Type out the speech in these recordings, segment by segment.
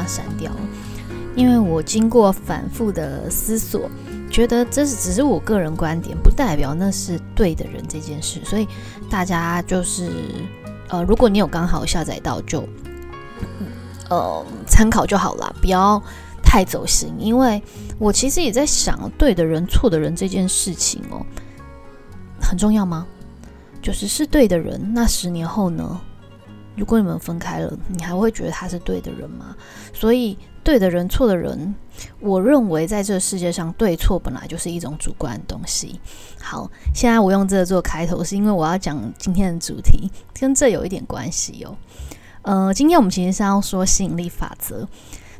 它删掉了，因为我经过反复的思索，觉得这是只是我个人观点，不代表那是对的人这件事，所以大家就是呃，如果你有刚好下载到，就呃参考就好了，不要太走心，因为。我其实也在想，对的人、错的人这件事情哦，很重要吗？就是是对的人，那十年后呢？如果你们分开了，你还会觉得他是对的人吗？所以，对的人、错的人，我认为在这个世界上，对错本来就是一种主观的东西。好，现在我用这个做开头，是因为我要讲今天的主题，跟这有一点关系哦。呃，今天我们其实是要说吸引力法则。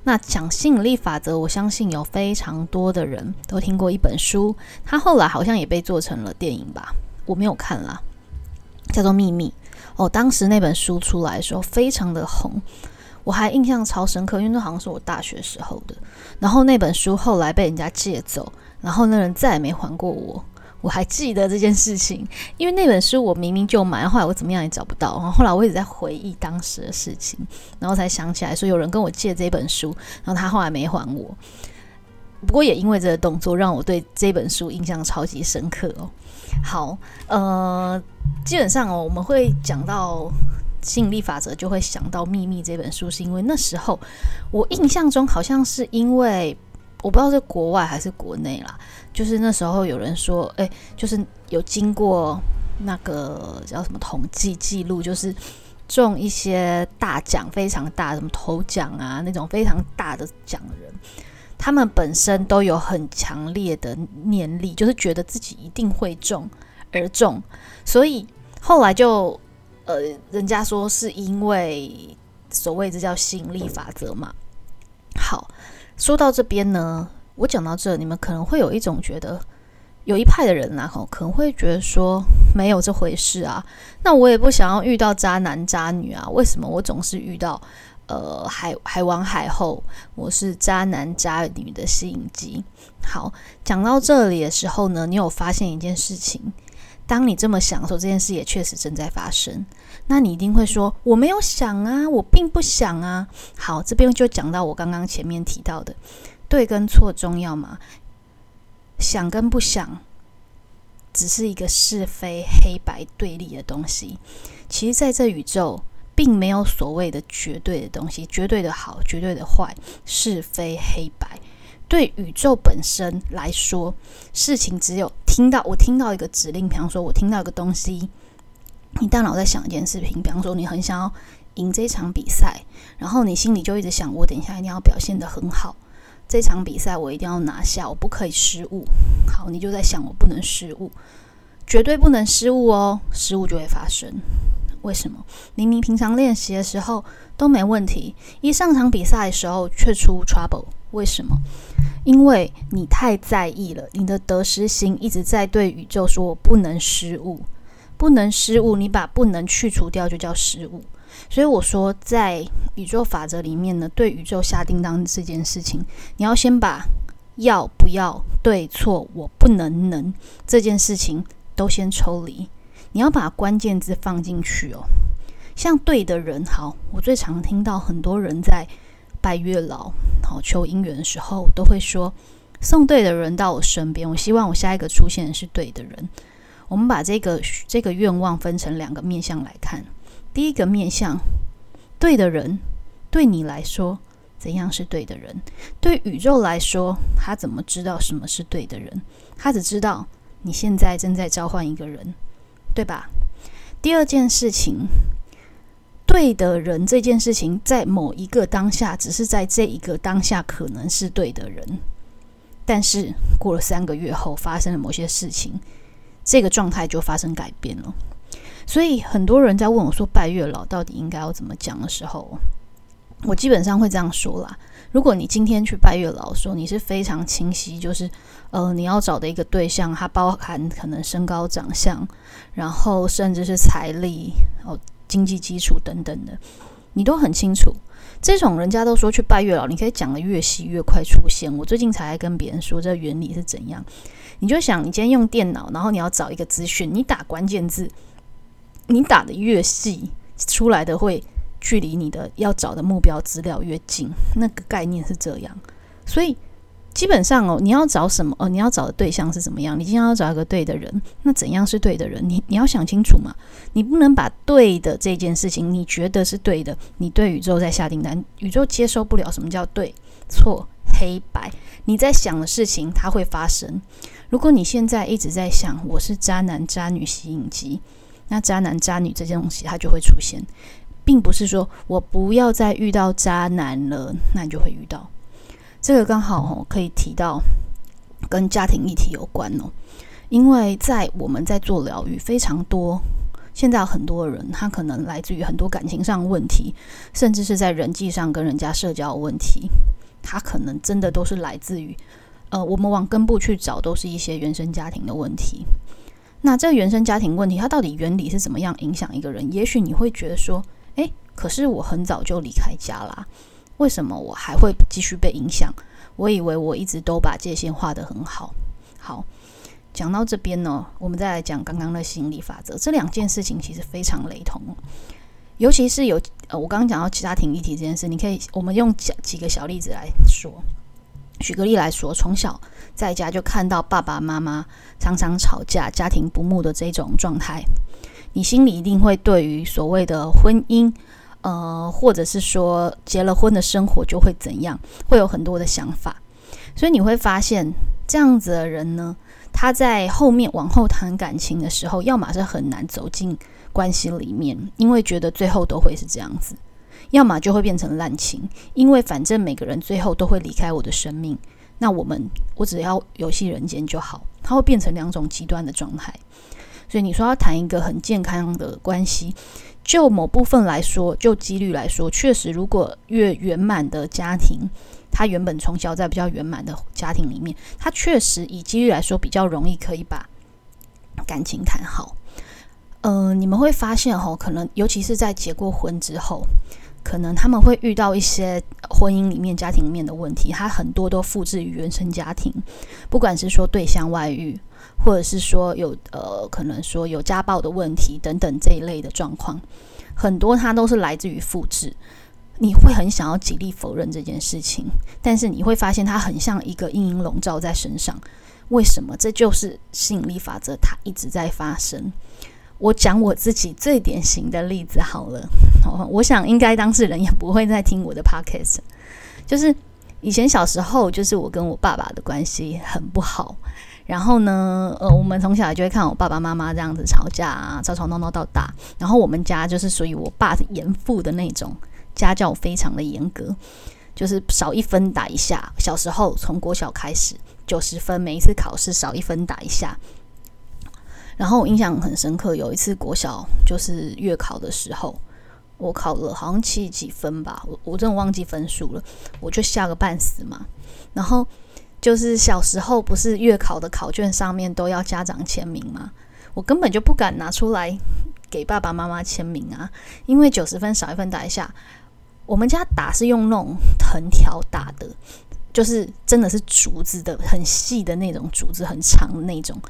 那讲吸引力法则，我相信有非常多的人都听过一本书，它后来好像也被做成了电影吧？我没有看啦，叫做《秘密》哦。当时那本书出来的时候非常的红，我还印象超深刻，因为那好像是我大学时候的。然后那本书后来被人家借走，然后那人再也没还过我。我还记得这件事情，因为那本书我明明就买，后来我怎么样也找不到。然后后来我一直在回忆当时的事情，然后才想起来说有人跟我借这本书，然后他后来没还我。不过也因为这个动作，让我对这本书印象超级深刻哦。好，呃，基本上哦，我们会讲到吸引力法则，就会想到《秘密》这本书，是因为那时候我印象中好像是因为。我不知道是国外还是国内啦，就是那时候有人说，哎，就是有经过那个叫什么统计记录，就是中一些大奖非常大，什么头奖啊那种非常大的奖的人，他们本身都有很强烈的念力，就是觉得自己一定会中而中，所以后来就呃，人家说是因为所谓这叫吸引力法则嘛，好。说到这边呢，我讲到这，你们可能会有一种觉得，有一派的人然后可能会觉得说没有这回事啊。那我也不想要遇到渣男渣女啊，为什么我总是遇到呃海海王海后，我是渣男渣女的吸引机？好，讲到这里的时候呢，你有发现一件事情？当你这么想的时候，这件事也确实正在发生。那你一定会说：“我没有想啊，我并不想啊。”好，这边就讲到我刚刚前面提到的，对跟错重要吗？想跟不想，只是一个是非黑白对立的东西。其实，在这宇宙，并没有所谓的绝对的东西，绝对的好，绝对的坏，是非黑白。对宇宙本身来说，事情只有听到我听到一个指令，比方说我听到一个东西，你大脑在想一件事情，比方说你很想要赢这场比赛，然后你心里就一直想，我等一下一定要表现得很好，这场比赛我一定要拿下，我不可以失误。好，你就在想我不能失误，绝对不能失误哦，失误就会发生。为什么？明明平常练习的时候都没问题，一上场比赛的时候却出 trouble。为什么？因为你太在意了，你的得失心一直在对宇宙说：“我不能失误，不能失误。”你把不能去除掉，就叫失误。所以我说，在宇宙法则里面呢，对宇宙下订单这件事情，你要先把要不要、对错、我不能能这件事情都先抽离。你要把关键字放进去哦。像对的人，好，我最常听到很多人在。拜月老，求姻缘的时候，都会说送对的人到我身边。我希望我下一个出现的是对的人。我们把这个这个愿望分成两个面向来看。第一个面向，对的人对你来说怎样是对的人？对宇宙来说，他怎么知道什么是对的人？他只知道你现在正在召唤一个人，对吧？第二件事情。对的人这件事情，在某一个当下，只是在这一个当下可能是对的人，但是过了三个月后，发生了某些事情，这个状态就发生改变了。所以很多人在问我说：“拜月老到底应该要怎么讲？”的时候，我基本上会这样说啦：如果你今天去拜月老，说你是非常清晰，就是呃，你要找的一个对象，它包含可能身高、长相，然后甚至是财力哦。经济基础等等的，你都很清楚。这种人家都说去拜月老，你可以讲的越细越快出现。我最近才跟别人说这原理是怎样。你就想，你今天用电脑，然后你要找一个资讯，你打关键字，你打的越细，出来的会距离你的要找的目标资料越近。那个概念是这样，所以。基本上哦，你要找什么？哦，你要找的对象是怎么样？你今天要找一个对的人，那怎样是对的人？你你要想清楚嘛。你不能把对的这件事情，你觉得是对的，你对宇宙在下订单，宇宙接受不了什么叫对错黑白。你在想的事情，它会发生。如果你现在一直在想我是渣男渣女吸引机，那渣男渣女这些东西它就会出现，并不是说我不要再遇到渣男了，那你就会遇到。这个刚好哦，可以提到跟家庭议题有关哦，因为在我们在做疗愈，非常多，现在很多人他可能来自于很多感情上问题，甚至是在人际上跟人家社交问题，他可能真的都是来自于，呃，我们往根部去找，都是一些原生家庭的问题。那这个原生家庭问题，它到底原理是怎么样影响一个人？也许你会觉得说，诶，可是我很早就离开家啦。为什么我还会继续被影响？我以为我一直都把界限画得很好。好，讲到这边呢，我们再来讲刚刚的心理法则。这两件事情其实非常雷同，尤其是有呃，我刚刚讲到家庭议题这件事，你可以我们用几几个小例子来说。举个例来说，从小在家就看到爸爸妈妈常常吵架、家庭不睦的这种状态，你心里一定会对于所谓的婚姻。呃，或者是说结了婚的生活就会怎样，会有很多的想法，所以你会发现这样子的人呢，他在后面往后谈感情的时候，要么是很难走进关系里面，因为觉得最后都会是这样子；要么就会变成滥情，因为反正每个人最后都会离开我的生命，那我们我只要游戏人间就好，它会变成两种极端的状态。所以你说要谈一个很健康的关系。就某部分来说，就几率来说，确实，如果越圆满的家庭，他原本从小在比较圆满的家庭里面，他确实以几率来说比较容易可以把感情谈好。嗯，你们会发现哈，可能尤其是在结过婚之后，可能他们会遇到一些婚姻里面、家庭里面的问题，他很多都复制于原生家庭，不管是说对象外遇。或者是说有呃，可能说有家暴的问题等等这一类的状况，很多它都是来自于复制。你会很想要极力否认这件事情，但是你会发现它很像一个阴影笼罩在身上。为什么？这就是吸引力法则，它一直在发生。我讲我自己最典型的例子好了，我想应该当事人也不会再听我的 podcast，就是以前小时候，就是我跟我爸爸的关系很不好。然后呢，呃，我们从小就会看我爸爸妈妈这样子吵架啊，吵吵闹闹到大。然后我们家就是属于我爸严父的那种，家教非常的严格，就是少一分打一下。小时候从国小开始，九十分，每一次考试少一分打一下。然后我印象很深刻，有一次国小就是月考的时候，我考了好像七几分吧，我我真的忘记分数了，我就吓个半死嘛。然后。就是小时候不是月考的考卷上面都要家长签名吗？我根本就不敢拿出来给爸爸妈妈签名啊，因为九十分少一分打一下。我们家打是用那种藤条打的，就是真的是竹子的，很细的那种竹子，很长的那种，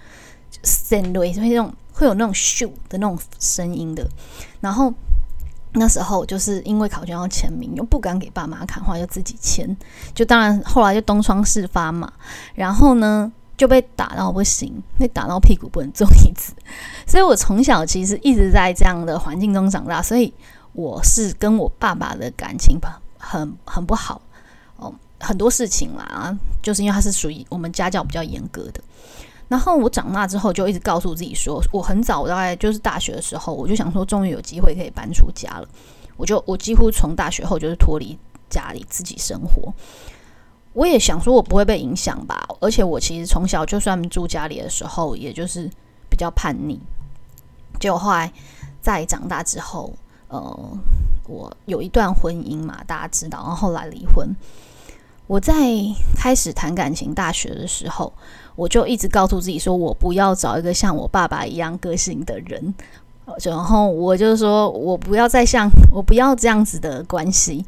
声会那种会有那种咻的那种声音的，然后。那时候就是因为考卷要签名，又不敢给爸妈看，话就自己签。就当然后来就东窗事发嘛，然后呢就被打到不行，被打到屁股不能坐椅子。所以我从小其实一直在这样的环境中长大，所以我是跟我爸爸的感情很很不好哦，很多事情啦，就是因为他是属于我们家教比较严格的。然后我长大之后就一直告诉自己说，我很早大概就是大学的时候，我就想说，终于有机会可以搬出家了。我就我几乎从大学后就是脱离家里自己生活。我也想说，我不会被影响吧。而且我其实从小就算住家里的时候，也就是比较叛逆。结果后来在长大之后，呃，我有一段婚姻嘛，大家知道，然后后来离婚。我在开始谈感情大学的时候，我就一直告诉自己说，我不要找一个像我爸爸一样个性的人。然后我就说我不要再像我不要这样子的关系。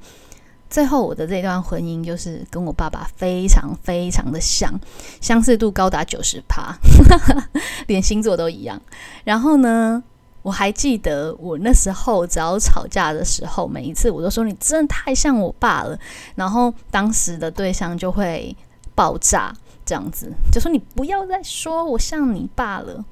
最后我的这段婚姻就是跟我爸爸非常非常的像，相似度高达九十趴，连星座都一样。然后呢，我还记得我那时候只要吵架的时候，每一次我都说你真的太像我爸了，然后当时的对象就会爆炸，这样子就说你不要再说我像你爸了。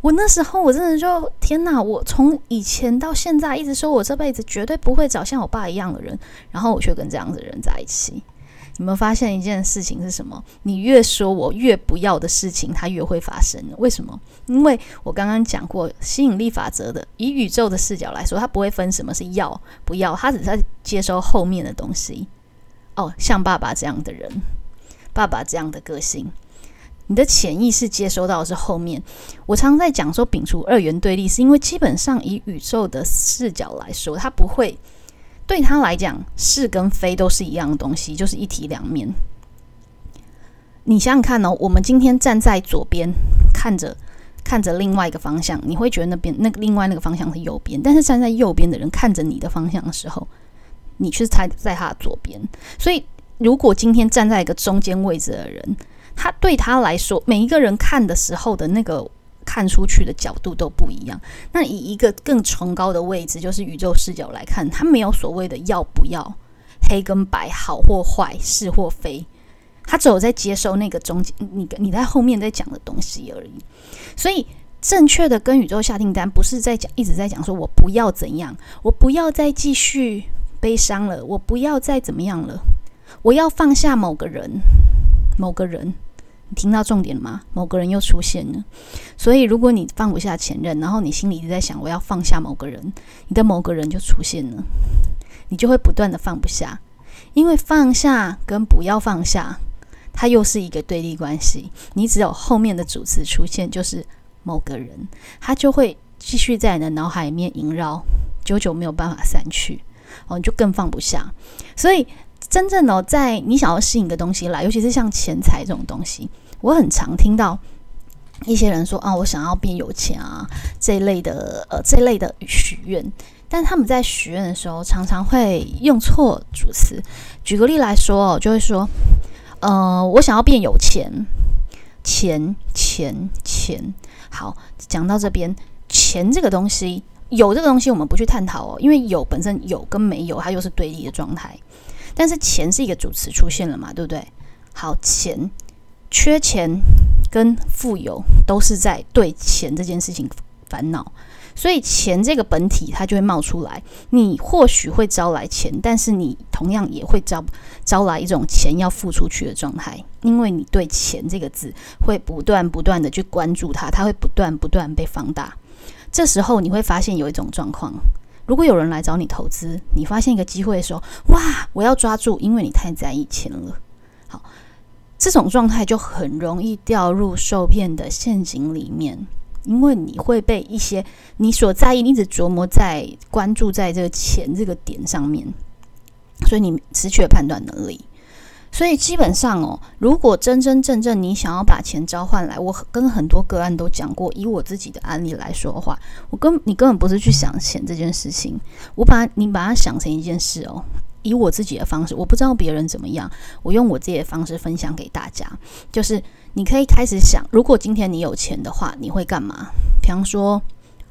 我那时候我真的就天哪！我从以前到现在一直说我这辈子绝对不会找像我爸一样的人，然后我却跟这样子的人在一起。你们发现一件事情是什么？你越说我越不要的事情，它越会发生。为什么？因为我刚刚讲过吸引力法则的，以宇宙的视角来说，它不会分什么是要不要，它只是在接收后面的东西。哦，像爸爸这样的人，爸爸这样的个性。你的潜意识接收到的是后面。我常常在讲说，摒除二元对立，是因为基本上以宇宙的视角来说，它不会对他来讲是跟非都是一样的东西，就是一体两面。你想想看哦，我们今天站在左边看着看着另外一个方向，你会觉得那边那个另外那个方向是右边，但是站在右边的人看着你的方向的时候，你是在在他的左边。所以，如果今天站在一个中间位置的人，他对他来说，每一个人看的时候的那个看出去的角度都不一样。那以一个更崇高的位置，就是宇宙视角来看，他没有所谓的要不要、黑跟白、好或坏、是或非，他只有在接收那个中间你你在后面在讲的东西而已。所以，正确的跟宇宙下订单，不是在讲一直在讲说我不要怎样，我不要再继续悲伤了，我不要再怎么样了，我要放下某个人。某个人，你听到重点了吗？某个人又出现了，所以如果你放不下前任，然后你心里一直在想我要放下某个人，你的某个人就出现了，你就会不断的放不下，因为放下跟不要放下，它又是一个对立关系。你只有后面的主词出现，就是某个人，他就会继续在你的脑海里面萦绕，久久没有办法散去，哦，你就更放不下，所以。真正的在你想要吸引的东西来，尤其是像钱财这种东西，我很常听到一些人说啊，我想要变有钱啊这一类的呃这一类的许愿，但他们在许愿的时候常常会用错主词。举个例来说哦，就会说，呃，我想要变有钱，钱钱钱。好，讲到这边，钱这个东西，有这个东西我们不去探讨哦，因为有本身有跟没有，它又是对立的状态。但是钱是一个主词出现了嘛，对不对？好，钱缺钱跟富有都是在对钱这件事情烦恼，所以钱这个本体它就会冒出来。你或许会招来钱，但是你同样也会招招来一种钱要付出去的状态，因为你对钱这个字会不断不断的去关注它，它会不断不断被放大。这时候你会发现有一种状况。如果有人来找你投资，你发现一个机会的时候，哇，我要抓住，因为你太在意钱了。好，这种状态就很容易掉入受骗的陷阱里面，因为你会被一些你所在意，你一直琢磨在关注在这个钱这个点上面，所以你失去了判断能力。所以基本上哦，如果真真正正你想要把钱召唤来，我跟很多个案都讲过，以我自己的案例来说的话，我根你根本不是去想钱这件事情，我把你把它想成一件事哦，以我自己的方式，我不知道别人怎么样，我用我自己的方式分享给大家，就是你可以开始想，如果今天你有钱的话，你会干嘛？比方说。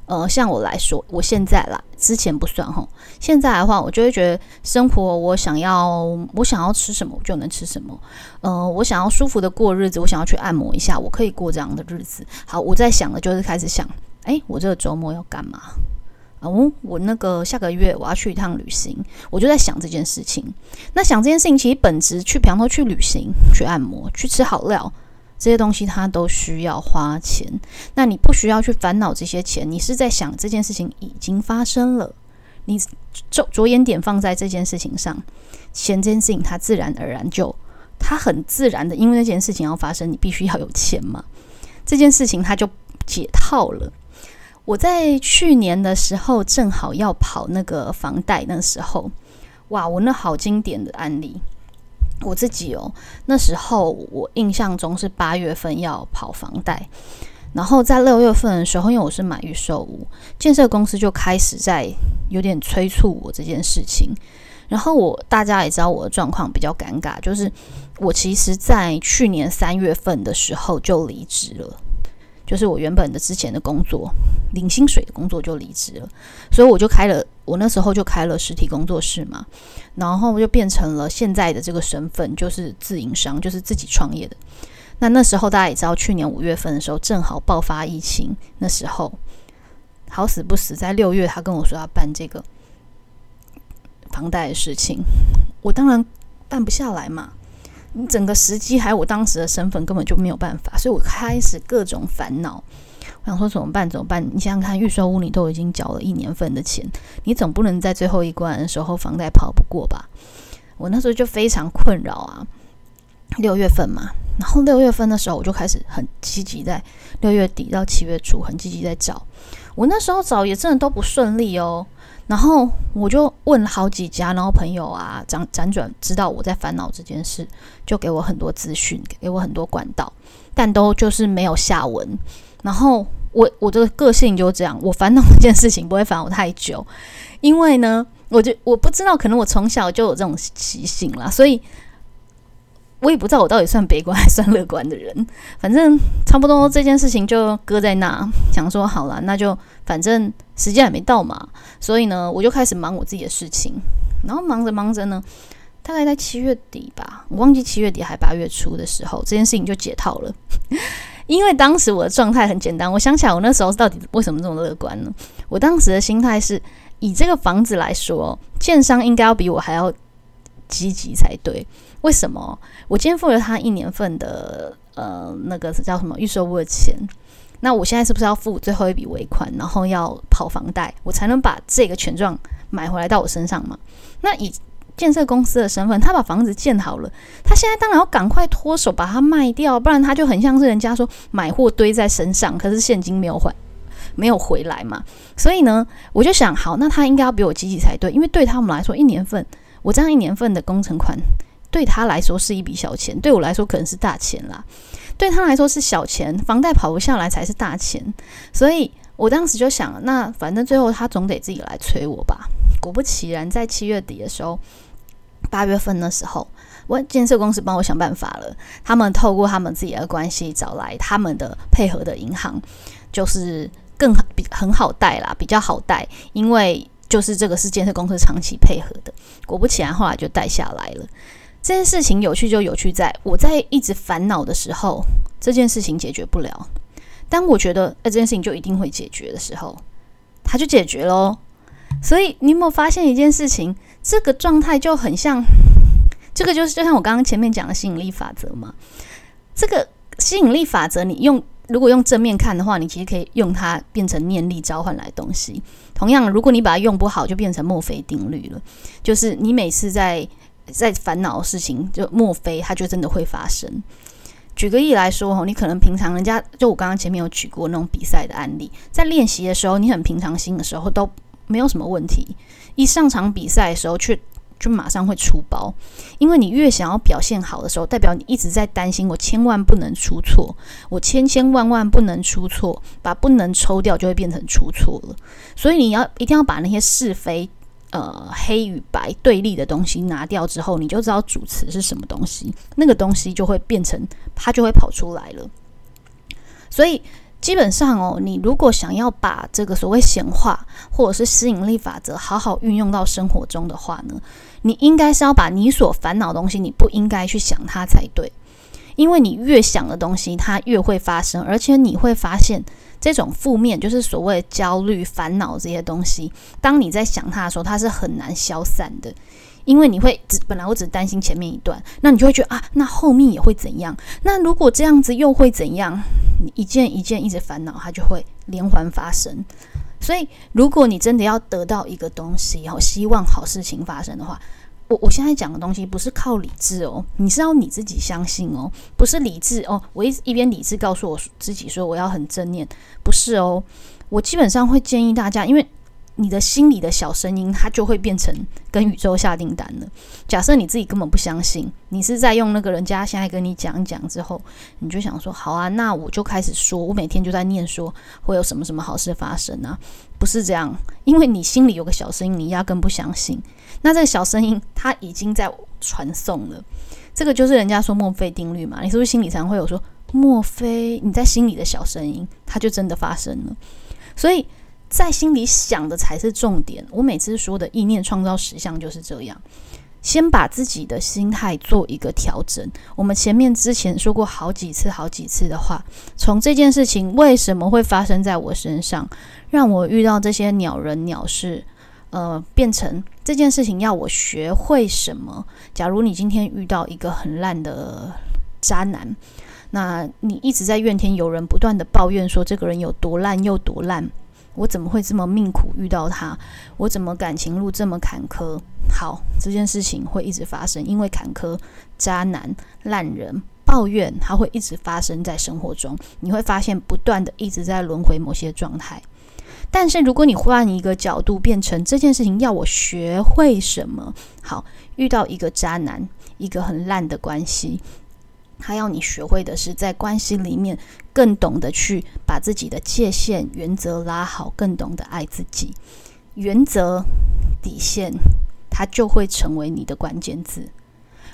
呃，像我来说，我现在啦，之前不算哈。现在的话，我就会觉得生活，我想要，我想要吃什么，我就能吃什么。呃，我想要舒服的过日子，我想要去按摩一下，我可以过这样的日子。好，我在想的就是开始想，哎，我这个周末要干嘛？哦，我那个下个月我要去一趟旅行，我就在想这件事情。那想这件事情，其实本质去，比方说去旅行、去按摩、去吃好料。这些东西它都需要花钱，那你不需要去烦恼这些钱，你是在想这件事情已经发生了，你着着眼点放在这件事情上，钱这件事情它自然而然就它很自然的，因为那件事情要发生，你必须要有钱嘛，这件事情它就解套了。我在去年的时候正好要跑那个房贷，那时候哇，我那好经典的案例。我自己哦，那时候我印象中是八月份要跑房贷，然后在六月份的时候，因为我是买预售屋，建设公司就开始在有点催促我这件事情。然后我大家也知道我的状况比较尴尬，就是我其实在去年三月份的时候就离职了，就是我原本的之前的工作，领薪水的工作就离职了，所以我就开了，我那时候就开了实体工作室嘛，然后就变成了现在的这个身份，就是自营商，就是自己创业的。那那时候大家也知道，去年五月份的时候正好爆发疫情，那时候好死不死，在六月他跟我说要办这个。房贷的事情，我当然办不下来嘛。你整个时机还有我当时的身份，根本就没有办法，所以我开始各种烦恼。我想说怎么办？怎么办？你想想看，预售屋你都已经缴了一年份的钱，你总不能在最后一关的时候房贷跑不过吧？我那时候就非常困扰啊。六月份嘛，然后六月份的时候我就开始很积极，在六月底到七月初很积极在找。我那时候找也真的都不顺利哦。然后我就问了好几家，然后朋友啊辗辗转知道我在烦恼这件事，就给我很多资讯，给我很多管道，但都就是没有下文。然后我我的个性就这样，我烦恼一件事情不会烦我太久，因为呢，我就我不知道，可能我从小就有这种习性啦，所以。我也不知道我到底算悲观还算乐观的人，反正差不多这件事情就搁在那，想说好了，那就反正时间还没到嘛，所以呢，我就开始忙我自己的事情，然后忙着忙着呢，大概在七月底吧，我忘记七月底还八月初的时候，这件事情就解套了，因为当时我的状态很简单，我想起来我那时候到底为什么这么乐观呢？我当时的心态是以这个房子来说，建商应该要比我还要积极才对。为什么我今天付了他一年份的呃那个叫什么预售屋的钱？那我现在是不是要付最后一笔尾款，然后要跑房贷，我才能把这个权状买回来到我身上嘛？那以建设公司的身份，他把房子建好了，他现在当然要赶快脱手把它卖掉，不然他就很像是人家说买货堆在身上，可是现金没有还没有回来嘛？所以呢，我就想，好，那他应该要比我积极才对，因为对他们来说，一年份我这样一年份的工程款。对他来说是一笔小钱，对我来说可能是大钱啦。对他来说是小钱，房贷跑不下来才是大钱。所以我当时就想，那反正最后他总得自己来催我吧。果不其然，在七月底的时候，八月份的时候，我建设公司帮我想办法了。他们透过他们自己的关系找来他们的配合的银行，就是更比很好贷啦，比较好贷，因为就是这个是建设公司长期配合的。果不其然，后来就贷下来了。这件事情有趣就有趣，在我在一直烦恼的时候，这件事情解决不了。当我觉得呃这件事情就一定会解决的时候，它就解决喽。所以你有没有发现一件事情？这个状态就很像，这个就是就像我刚刚前面讲的吸引力法则嘛。这个吸引力法则，你用如果用正面看的话，你其实可以用它变成念力召唤来东西。同样，如果你把它用不好，就变成墨菲定律了。就是你每次在在烦恼的事情，就莫非它就真的会发生？举个例来说，哦，你可能平常人家就我刚刚前面有举过那种比赛的案例，在练习的时候，你很平常心的时候都没有什么问题，一上场比赛的时候，却就马上会出包，因为你越想要表现好的时候，代表你一直在担心，我千万不能出错，我千千万万不能出错，把不能抽掉就会变成出错了，所以你要一定要把那些是非。呃，黑与白对立的东西拿掉之后，你就知道主词是什么东西，那个东西就会变成，它就会跑出来了。所以基本上哦，你如果想要把这个所谓显化或者是吸引力法则好好运用到生活中的话呢，你应该是要把你所烦恼的东西，你不应该去想它才对，因为你越想的东西，它越会发生，而且你会发现。这种负面就是所谓焦虑、烦恼这些东西。当你在想它的时候，它是很难消散的，因为你会只本来我只担心前面一段，那你就会觉得啊，那后面也会怎样？那如果这样子又会怎样？你一件一件一直烦恼，它就会连环发生。所以，如果你真的要得到一个东西，然后希望好事情发生的话，我我现在讲的东西不是靠理智哦，你是要你自己相信哦，不是理智哦。我一一边理智告诉我自己说我要很正念，不是哦。我基本上会建议大家，因为你的心里的小声音，它就会变成跟宇宙下订单了。假设你自己根本不相信，你是在用那个人家现在跟你讲讲之后，你就想说好啊，那我就开始说，我每天就在念说会有什么什么好事发生啊？不是这样，因为你心里有个小声音，你压根不相信。那这个小声音，它已经在传送了。这个就是人家说墨菲定律嘛？你是不是心里常会有说墨菲？你在心里的小声音，它就真的发生了。所以。在心里想的才是重点。我每次说的意念创造实相就是这样，先把自己的心态做一个调整。我们前面之前说过好几次、好几次的话，从这件事情为什么会发生在我身上，让我遇到这些鸟人鸟事，呃，变成这件事情要我学会什么？假如你今天遇到一个很烂的渣男，那你一直在怨天尤人，不断的抱怨说这个人有多烂又多烂。我怎么会这么命苦遇到他？我怎么感情路这么坎坷？好，这件事情会一直发生，因为坎坷、渣男、烂人、抱怨，它会一直发生在生活中。你会发现，不断的一直在轮回某些状态。但是，如果你换一个角度，变成这件事情要我学会什么？好，遇到一个渣男，一个很烂的关系。他要你学会的是，在关系里面更懂得去把自己的界限、原则拉好，更懂得爱自己。原则、底线，它就会成为你的关键字，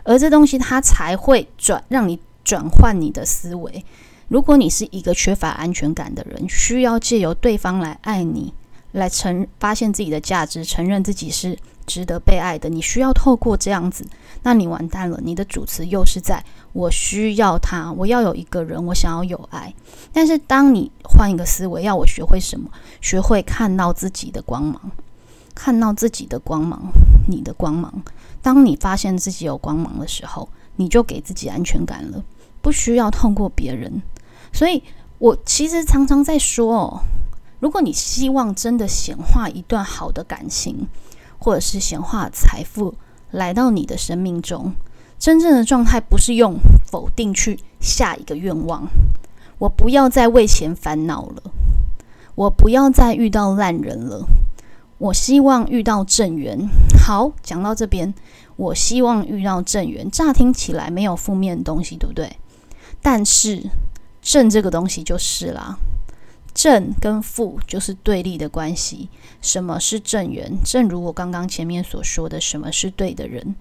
而这东西它才会转，让你转换你的思维。如果你是一个缺乏安全感的人，需要借由对方来爱你，来承发现自己的价值，承认自己是。值得被爱的，你需要透过这样子，那你完蛋了。你的主词又是在我需要他，我要有一个人，我想要有爱。但是当你换一个思维，要我学会什么？学会看到自己的光芒，看到自己的光芒，你的光芒。当你发现自己有光芒的时候，你就给自己安全感了，不需要透过别人。所以我其实常常在说哦，如果你希望真的显化一段好的感情。或者是显化财富来到你的生命中，真正的状态不是用否定去下一个愿望。我不要再为钱烦恼了，我不要再遇到烂人了，我希望遇到正缘。好，讲到这边，我希望遇到正缘，乍听起来没有负面的东西，对不对？但是正这个东西就是啦。正跟负就是对立的关系。什么是正缘？正如我刚刚前面所说的，什么是对的人？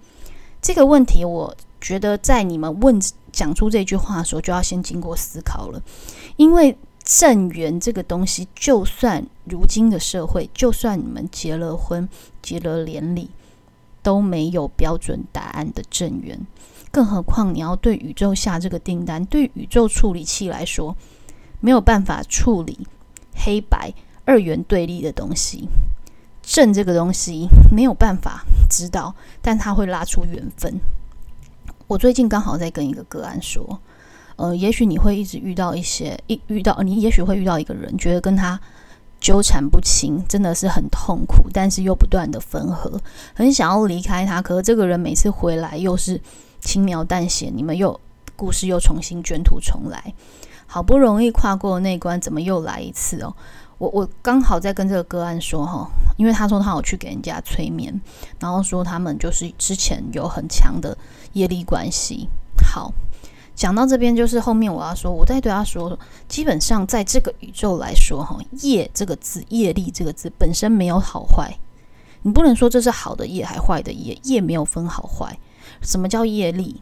这个问题，我觉得在你们问讲出这句话的时候，就要先经过思考了。因为正缘这个东西，就算如今的社会，就算你们结了婚、结了连理，都没有标准答案的正缘。更何况你要对宇宙下这个订单，对宇宙处理器来说。没有办法处理黑白二元对立的东西，正这个东西没有办法知道，但它会拉出缘分。我最近刚好在跟一个个案说，呃，也许你会一直遇到一些一遇到你，也许会遇到一个人，觉得跟他纠缠不清，真的是很痛苦，但是又不断的分合，很想要离开他，可是这个人每次回来又是轻描淡写，你们又故事又重新卷土重来。好不容易跨过那关，怎么又来一次哦？我我刚好在跟这个个案说哈，因为他说他有去给人家催眠，然后说他们就是之前有很强的业力关系。好，讲到这边就是后面我要说，我再对他说，基本上在这个宇宙来说哈，业这个字，业力这个字本身没有好坏，你不能说这是好的业还坏的业，业没有分好坏。什么叫业力？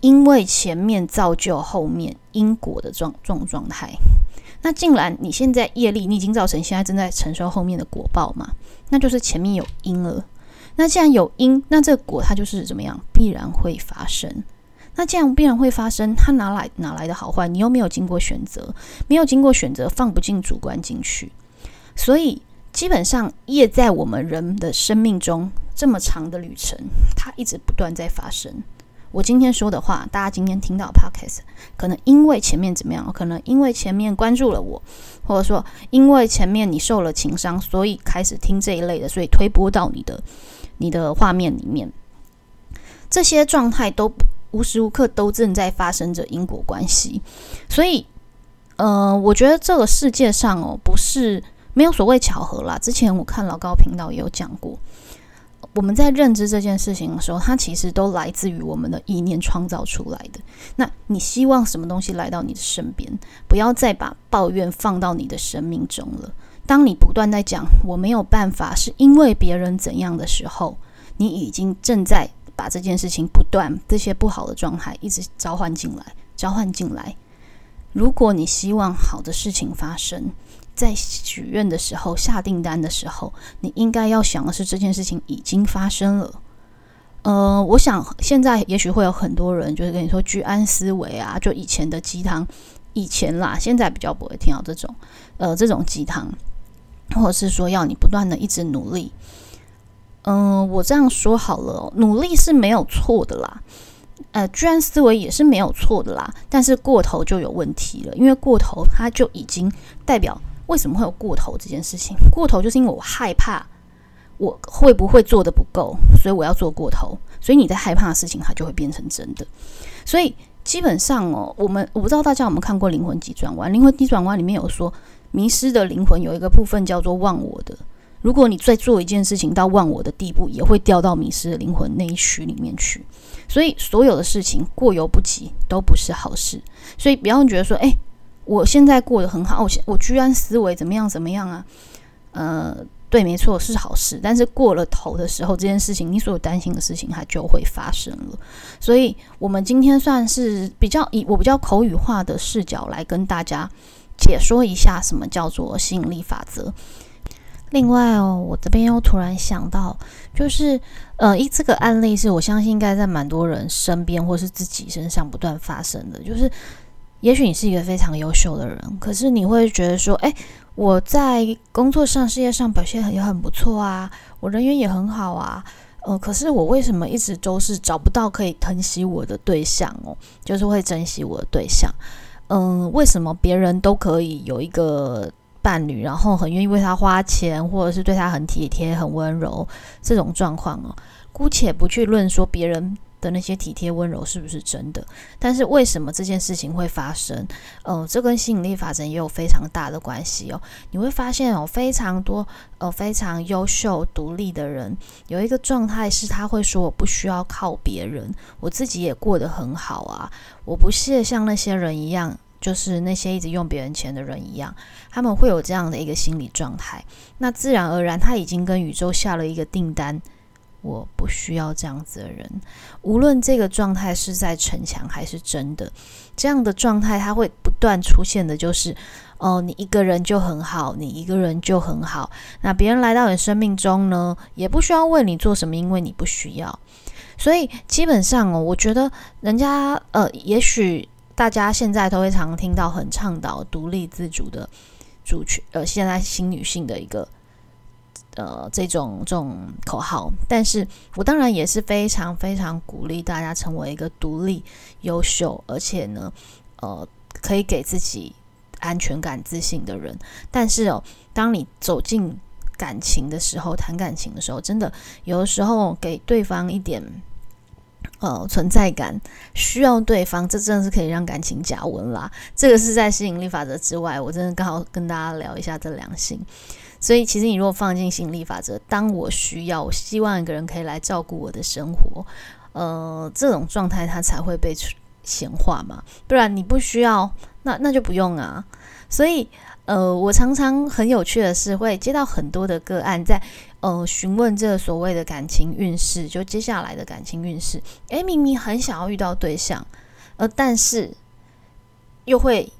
因为前面造就后面因果的状状状态，那既然你现在业力，你已经造成现在正在承受后面的果报嘛，那就是前面有因了。那既然有因，那这个果它就是怎么样，必然会发生。那既然必然会发生，它哪来哪来的好坏？你又没有经过选择，没有经过选择，放不进主观进去。所以基本上业在我们人的生命中这么长的旅程，它一直不断在发生。我今天说的话，大家今天听到 podcast，可能因为前面怎么样？可能因为前面关注了我，或者说因为前面你受了情伤，所以开始听这一类的，所以推播到你的你的画面里面。这些状态都无时无刻都正在发生着因果关系，所以，呃，我觉得这个世界上哦，不是。没有所谓巧合啦。之前我看老高频道也有讲过，我们在认知这件事情的时候，它其实都来自于我们的意念创造出来的。那你希望什么东西来到你的身边？不要再把抱怨放到你的生命中了。当你不断在讲我没有办法，是因为别人怎样的时候，你已经正在把这件事情不断这些不好的状态一直召唤进来，召唤进来。如果你希望好的事情发生，在许愿的时候、下订单的时候，你应该要想的是这件事情已经发生了。呃，我想现在也许会有很多人就是跟你说居安思危啊，就以前的鸡汤，以前啦，现在比较不会听到这种呃这种鸡汤，或者是说要你不断的一直努力。嗯，我这样说好了，努力是没有错的啦。呃，居安思危也是没有错的啦，但是过头就有问题了，因为过头它就已经代表为什么会有过头这件事情。过头就是因为我害怕我会不会做的不够，所以我要做过头。所以你在害怕的事情，它就会变成真的。所以基本上哦，我们我不知道大家有没有看过《灵魂急转弯》，《灵魂急转弯》里面有说，迷失的灵魂有一个部分叫做忘我的。如果你在做一件事情到忘我的地步，也会掉到迷失的灵魂那一区里面去。所以所有的事情过犹不及都不是好事。所以不要觉得说，哎，我现在过得很好，我我居安思危怎么样怎么样啊？呃，对，没错，是好事。但是过了头的时候，这件事情你所有担心的事情，它就会发生了。所以我们今天算是比较以我比较口语化的视角来跟大家解说一下什么叫做吸引力法则。另外哦，我这边又突然想到，就是呃，一这个案例是我相信应该在蛮多人身边或是自己身上不断发生的。就是，也许你是一个非常优秀的人，可是你会觉得说，哎，我在工作上、事业上表现也很不错啊，我人缘也很好啊，呃，可是我为什么一直都是找不到可以疼惜我的对象哦？就是会珍惜我的对象，嗯，为什么别人都可以有一个？伴侣，然后很愿意为他花钱，或者是对他很体贴、很温柔，这种状况哦，姑且不去论说别人的那些体贴温柔是不是真的，但是为什么这件事情会发生？呃，这跟吸引力法则也有非常大的关系哦。你会发现哦，非常多呃非常优秀、独立的人，有一个状态是他会说：“我不需要靠别人，我自己也过得很好啊，我不屑像那些人一样。”就是那些一直用别人钱的人一样，他们会有这样的一个心理状态。那自然而然，他已经跟宇宙下了一个订单：我不需要这样子的人。无论这个状态是在逞强还是真的，这样的状态它会不断出现的，就是哦，你一个人就很好，你一个人就很好。那别人来到你生命中呢，也不需要为你做什么，因为你不需要。所以基本上哦，我觉得人家呃，也许。大家现在都会常听到很倡导独立自主的主权，呃，现在新女性的一个呃这种这种口号。但是我当然也是非常非常鼓励大家成为一个独立、优秀，而且呢，呃，可以给自己安全感、自信的人。但是哦，当你走进感情的时候，谈感情的时候，真的有的时候给对方一点。呃，存在感需要对方，这真的是可以让感情加温啦。这个是在吸引力法则之外，我真的刚好跟大家聊一下这两性。所以，其实你如果放进心理法则，当我需要，我希望一个人可以来照顾我的生活，呃，这种状态它才会被显化嘛。不然你不需要，那那就不用啊。所以。呃，我常常很有趣的是，会接到很多的个案，在呃询问这个所谓的感情运势，就接下来的感情运势。诶，明明很想要遇到对象，呃，但是又会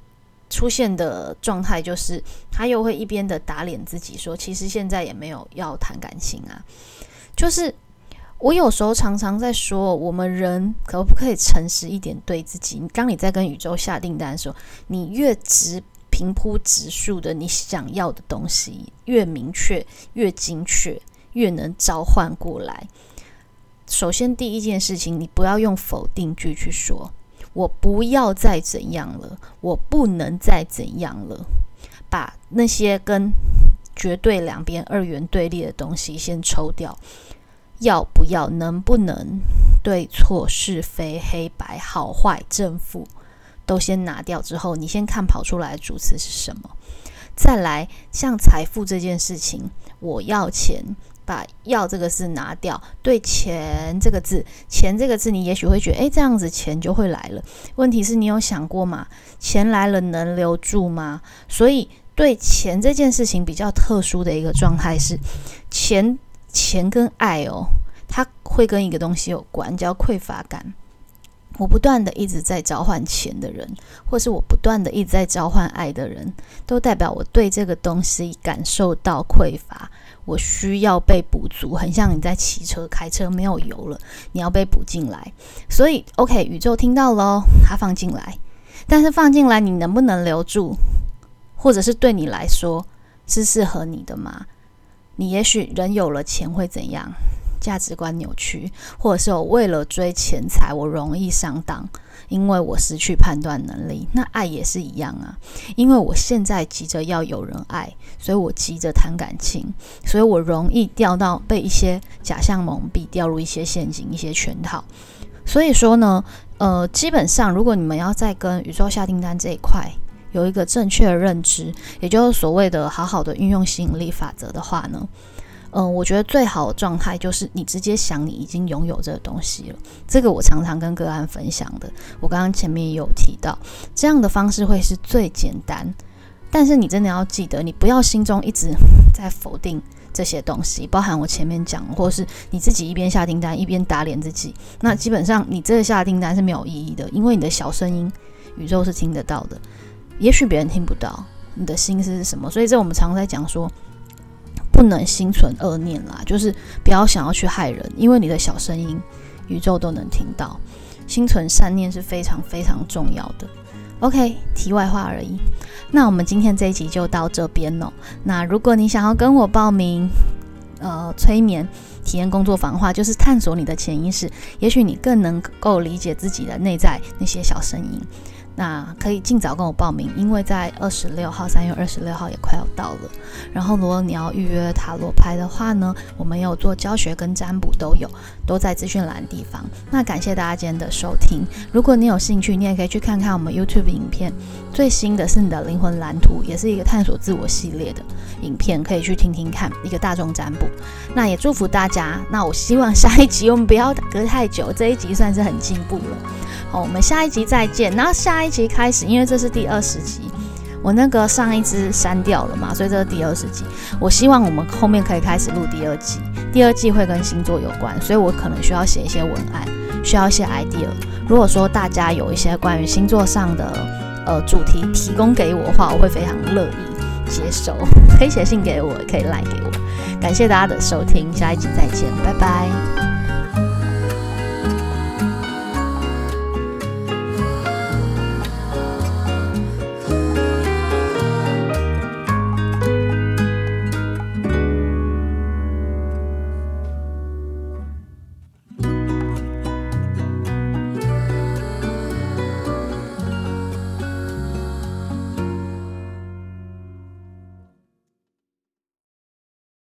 出现的状态，就是他又会一边的打脸自己，说其实现在也没有要谈感情啊。就是我有时候常常在说，我们人可不可以诚实一点对自己？当你在跟宇宙下订单的时候，你越直。平铺直述的，你想要的东西越明确、越精确、越能召唤过来。首先，第一件事情，你不要用否定句去说“我不要再怎样了”，“我不能再怎样了”，把那些跟绝对两边二元对立的东西先抽掉。要不要？能不能？对错是非黑白好坏正负。都先拿掉之后，你先看跑出来的主词是什么？再来，像财富这件事情，我要钱，把“要”这个字拿掉，对“钱”这个字，“钱”这个字，你也许会觉得，诶，这样子钱就会来了。问题是你有想过吗？钱来了能留住吗？所以，对钱这件事情比较特殊的一个状态是，钱，钱跟爱哦，它会跟一个东西有关，叫匮乏感。我不断的一直在召唤钱的人，或是我不断的一直在召唤爱的人，都代表我对这个东西感受到匮乏，我需要被补足，很像你在骑车开车没有油了，你要被补进来。所以，OK，宇宙听到喽，它放进来，但是放进来你能不能留住，或者是对你来说是适合你的吗？你也许人有了钱会怎样？价值观扭曲，或者是我为了追钱财，我容易上当，因为我失去判断能力。那爱也是一样啊，因为我现在急着要有人爱，所以我急着谈感情，所以我容易掉到被一些假象蒙蔽，掉入一些陷阱、一些圈套。所以说呢，呃，基本上如果你们要在跟宇宙下订单这一块有一个正确的认知，也就是所谓的好好的运用吸引力法则的话呢。嗯，我觉得最好的状态就是你直接想你已经拥有这个东西了。这个我常常跟个案分享的。我刚刚前面也有提到，这样的方式会是最简单。但是你真的要记得，你不要心中一直 在否定这些东西，包含我前面讲，或是你自己一边下订单一边打脸自己。那基本上你这个下订单是没有意义的，因为你的小声音宇宙是听得到的，也许别人听不到你的心思是什么。所以这我们常常在讲说。不能心存恶念啦，就是不要想要去害人，因为你的小声音，宇宙都能听到。心存善念是非常非常重要的。OK，题外话而已。那我们今天这一集就到这边了。那如果你想要跟我报名，呃，催眠体验工作坊的话，就是探索你的潜意识，也许你更能够理解自己的内在那些小声音。那可以尽早跟我报名，因为在二十六号，三月二十六号也快要到了。然后，如果你要预约塔罗牌的话呢，我们有做教学跟占卜都有，都在资讯栏地方。那感谢大家今天的收听。如果你有兴趣，你也可以去看看我们 YouTube 影片，最新的是你的灵魂蓝图，也是一个探索自我系列的影片，可以去听听看一个大众占卜。那也祝福大家。那我希望下一集我们不要隔太久，这一集算是很进步了。好，我们下一集再见。然后下一集开始，因为这是第二十集，我那个上一支删掉了嘛，所以这是第二十集。我希望我们后面可以开始录第二季，第二季会跟星座有关，所以我可能需要写一些文案，需要一些 idea。如果说大家有一些关于星座上的呃主题提供给我的话，我会非常乐意接受。可以写信给我，可以赖给我。感谢大家的收听，下一集再见，拜拜。